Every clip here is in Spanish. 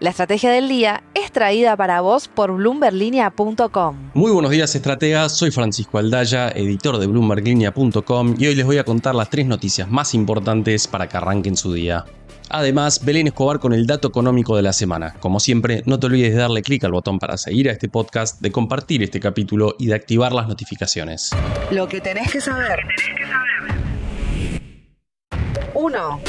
La estrategia del día es traída para vos por bloomberlinia.com. Muy buenos días, estrategas. Soy Francisco Aldaya, editor de bloomberlinia.com y hoy les voy a contar las tres noticias más importantes para que arranquen su día. Además, Belén Escobar con el dato económico de la semana. Como siempre, no te olvides de darle clic al botón para seguir a este podcast, de compartir este capítulo y de activar las notificaciones. Lo que tenés que saber. 1.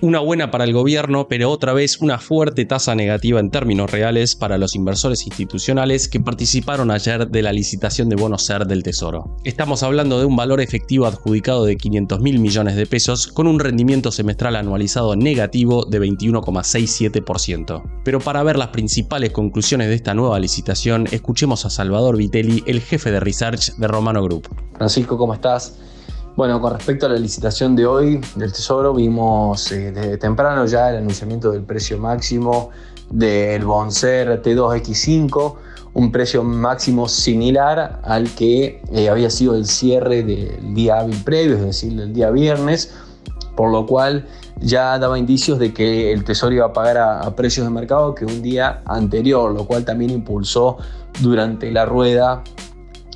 Una buena para el gobierno, pero otra vez una fuerte tasa negativa en términos reales para los inversores institucionales que participaron ayer de la licitación de bonos SER del Tesoro. Estamos hablando de un valor efectivo adjudicado de 500 mil millones de pesos con un rendimiento semestral anualizado negativo de 21,67%. Pero para ver las principales conclusiones de esta nueva licitación, escuchemos a Salvador Vitelli, el jefe de research de Romano Group. Francisco, ¿cómo estás? Bueno, con respecto a la licitación de hoy del Tesoro, vimos eh, desde temprano ya el anunciamiento del precio máximo del Bonser T2X5, un precio máximo similar al que eh, había sido el cierre del día hábil previo, es decir, el día viernes, por lo cual ya daba indicios de que el Tesoro iba a pagar a, precios de mercado que un día anterior, lo cual también impulsó durante la rueda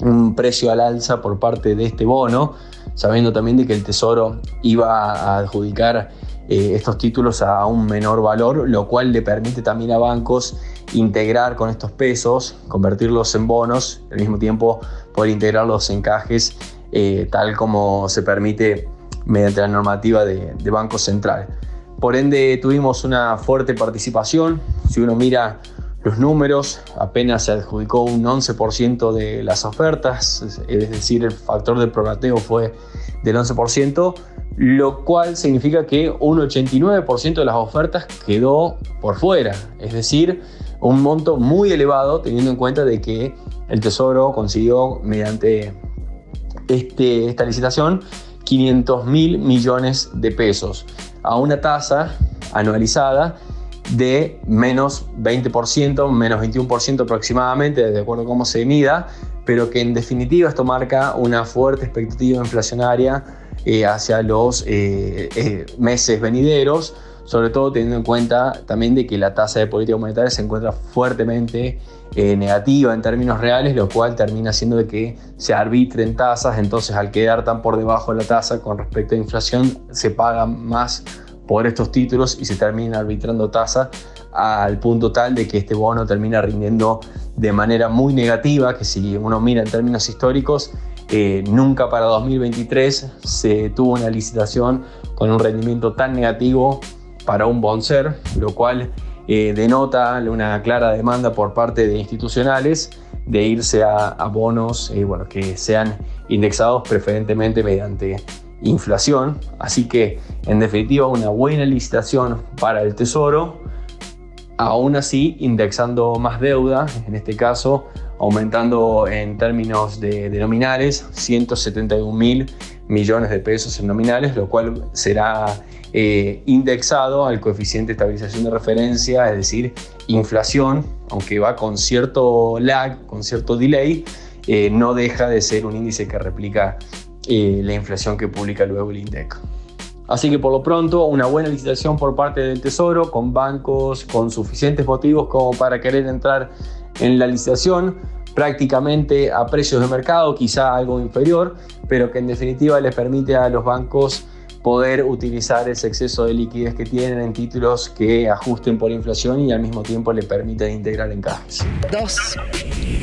un precio al alza por parte de este bono sabiendo también de que el Tesoro iba a adjudicar eh, estos títulos a un menor valor, lo cual le permite también a bancos integrar con estos pesos, convertirlos en bonos, al mismo tiempo poder integrar los encajes eh, tal como se permite mediante la normativa de, de Banco Central. Por ende tuvimos una fuerte participación, si uno mira los números, apenas se adjudicó un 11% de las ofertas, es decir, el factor de prorrateo fue del 11%, lo cual significa que un 89% de las ofertas quedó por fuera, es decir, un monto muy elevado teniendo en cuenta de que el Tesoro consiguió mediante este, esta licitación 500 mil millones de pesos a una tasa anualizada de menos 20%, menos 21% aproximadamente, de acuerdo a cómo se mida, pero que en definitiva esto marca una fuerte expectativa inflacionaria eh, hacia los eh, eh, meses venideros, sobre todo teniendo en cuenta también de que la tasa de política monetaria se encuentra fuertemente negativa en términos reales, lo cual termina haciendo de que se arbitren tasas, entonces al quedar tan por debajo de la tasa con respecto a inflación se paga más por estos títulos y se termina arbitrando tasa al punto tal de que este bono termina rindiendo de manera muy negativa, que si uno mira en términos históricos, eh, nunca para 2023 se tuvo una licitación con un rendimiento tan negativo para un bonser, lo cual eh, denota una clara demanda por parte de institucionales de irse a, bonos eh, bueno, que sean indexados preferentemente mediante inflación. Así que, en definitiva, una buena licitación para el Tesoro. Aún así, indexando más deuda, en este caso, aumentando en términos de, nominales 171 mil millones de pesos en nominales, lo cual será eh, indexado al coeficiente de estabilización de referencia, es decir, inflación, aunque va con cierto lag, con cierto delay, eh, no deja de ser un índice que replica la inflación que publica luego el INDEC. Así que por lo pronto una buena licitación por parte del Tesoro con bancos con suficientes motivos como para querer entrar en la licitación prácticamente a precios de mercado, quizá algo inferior, pero que en definitiva les permite a los bancos poder utilizar ese exceso de liquidez que tienen en títulos que ajusten por inflación y al mismo tiempo le permiten integrar encajes. 2.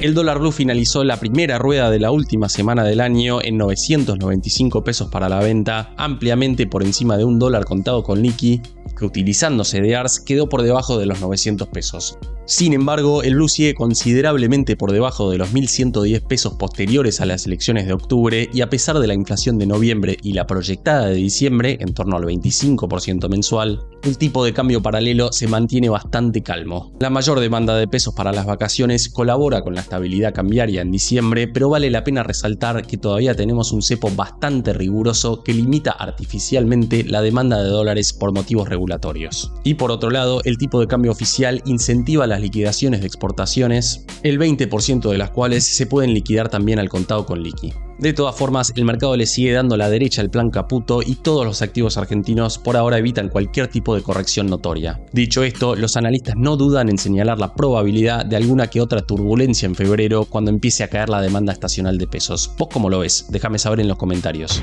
El dólar blue finalizó la primera rueda de la última semana del año en 995 pesos para la venta, ampliamente por encima de un dólar contado con liqui, que utilizándose de ARS quedó por debajo de los 900 pesos. Sin embargo, el blue sigue considerablemente por debajo de los 1.110 pesos posteriores a las elecciones de octubre y a pesar de la inflación de noviembre y la proyectada de diciembre, en torno al 25% mensual, el tipo de cambio paralelo se mantiene bastante calmo. La mayor demanda de pesos para las vacaciones colabora con la estabilidad cambiaria en diciembre, pero vale la pena resaltar que todavía tenemos un cepo bastante riguroso que limita artificialmente la demanda de dólares por motivos regulatorios. Y por otro lado, el tipo de cambio oficial incentiva la liquidaciones de exportaciones, el 20% de las cuales se pueden liquidar también al contado con liqui. De todas formas, el mercado le sigue dando la derecha al plan Caputo y todos los activos argentinos por ahora evitan cualquier tipo de corrección notoria. Dicho esto, los analistas no dudan en señalar la probabilidad de alguna que otra turbulencia en febrero cuando empiece a caer la demanda estacional de pesos. ¿Vos cómo lo ves? Déjame saber en los comentarios.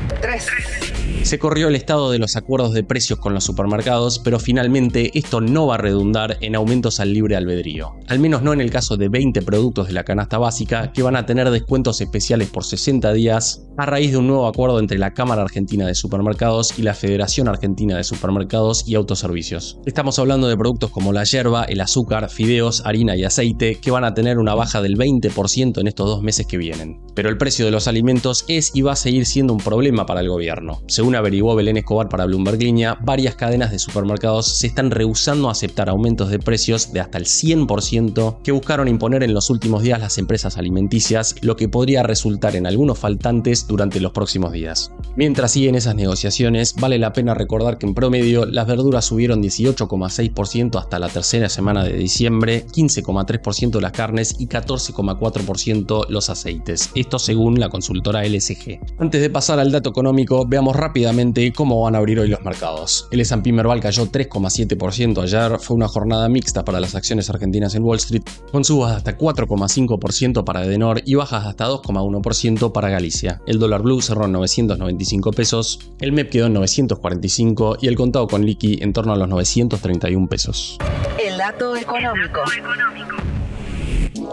Se corrió el estado de los acuerdos de precios con los supermercados, pero finalmente esto no va a redundar en aumentos al libre albedrío. Al menos no en el caso de 20 productos de la canasta básica que van a tener descuentos especiales por 60 días a raíz de un nuevo acuerdo entre la Cámara Argentina de Supermercados y la Federación Argentina de Supermercados y Autoservicios. Estamos hablando de productos como la yerba, el azúcar, fideos, harina y aceite que van a tener una baja del 20% en estos dos meses que vienen. Pero el precio de los alimentos es y va a seguir siendo un problema para el gobierno. Según averiguó Belén Escobar para Bloomberg Línea, varias cadenas de supermercados se están rehusando a aceptar aumentos de precios de hasta el 100% que buscaron imponer en los últimos días las empresas alimenticias, lo que podría resultar en algunos faltantes durante los próximos días. Mientras siguen esas negociaciones, vale la pena recordar que en promedio las verduras subieron 18,6% hasta la tercera semana de diciembre, 15,3% las carnes y 14,4% los aceites. Esto según la consultora LSG. Antes de pasar al dato económico, veamos rápidamente cómo van a abrir hoy los mercados. El S&P Merval cayó 3,7% ayer, fue una jornada mixta para las acciones argentinas en Wall Street, con subas de hasta 4,5% para Edenor y bajas hasta 2,1% para Galicia. El dólar blue cerró en 995 pesos, el MEP quedó en 945 y el contado con liqui en torno a los 931 pesos. El dato económico.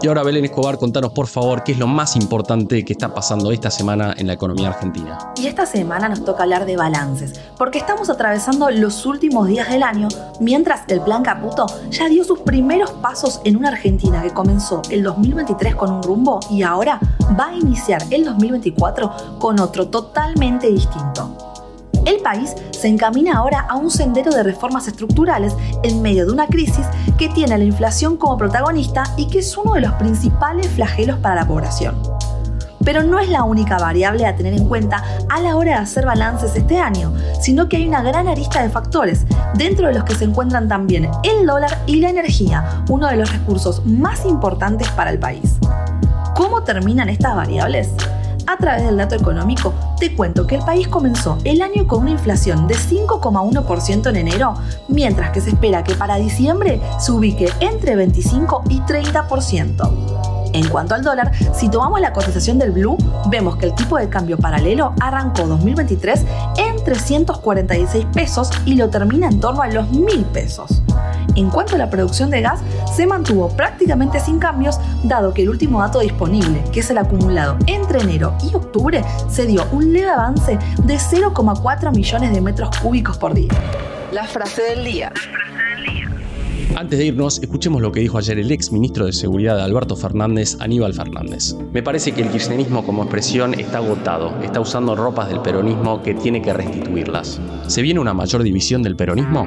Y ahora Belén Escobar, contanos por favor qué es lo más importante que está pasando esta semana en la economía argentina. Y esta semana nos toca hablar de balances, porque estamos atravesando los últimos días del año, mientras el plan Caputo ya dio sus primeros pasos en una Argentina que comenzó el 2023 con un rumbo y ahora va a iniciar el 2024 con otro totalmente distinto. País se encamina ahora a un sendero de reformas estructurales en medio de una crisis que tiene a la inflación como protagonista y que es uno de los principales flagelos para la población. Pero no es la única variable a tener en cuenta a la hora de hacer balances este año, sino que hay una gran arista de factores, dentro de los que se encuentran también el dólar y la energía, uno de los recursos más importantes para el país. ¿Cómo terminan estas variables? A través del dato económico, te cuento que el país comenzó el año con una inflación de 5,1% en enero, mientras que se espera que para diciembre se ubique entre 25 y 30%. En cuanto al dólar, si tomamos la cotización del blue, vemos que el tipo de cambio paralelo arrancó 2023 en 346 pesos y lo termina en torno a los 1000 pesos. En cuanto a la producción de gas, se mantuvo prácticamente sin cambios, dado que el último dato disponible, que es el acumulado entre enero y octubre, se dio un leve avance de 0,4 millones de metros cúbicos por día. La frase del día. Antes de irnos, escuchemos lo que dijo ayer el ex ministro de Seguridad de Alberto Fernández, Aníbal Fernández. Me parece que el kirchnerismo como expresión está agotado, está usando ropas del peronismo que tiene que restituirlas. ¿Se viene una mayor división del peronismo?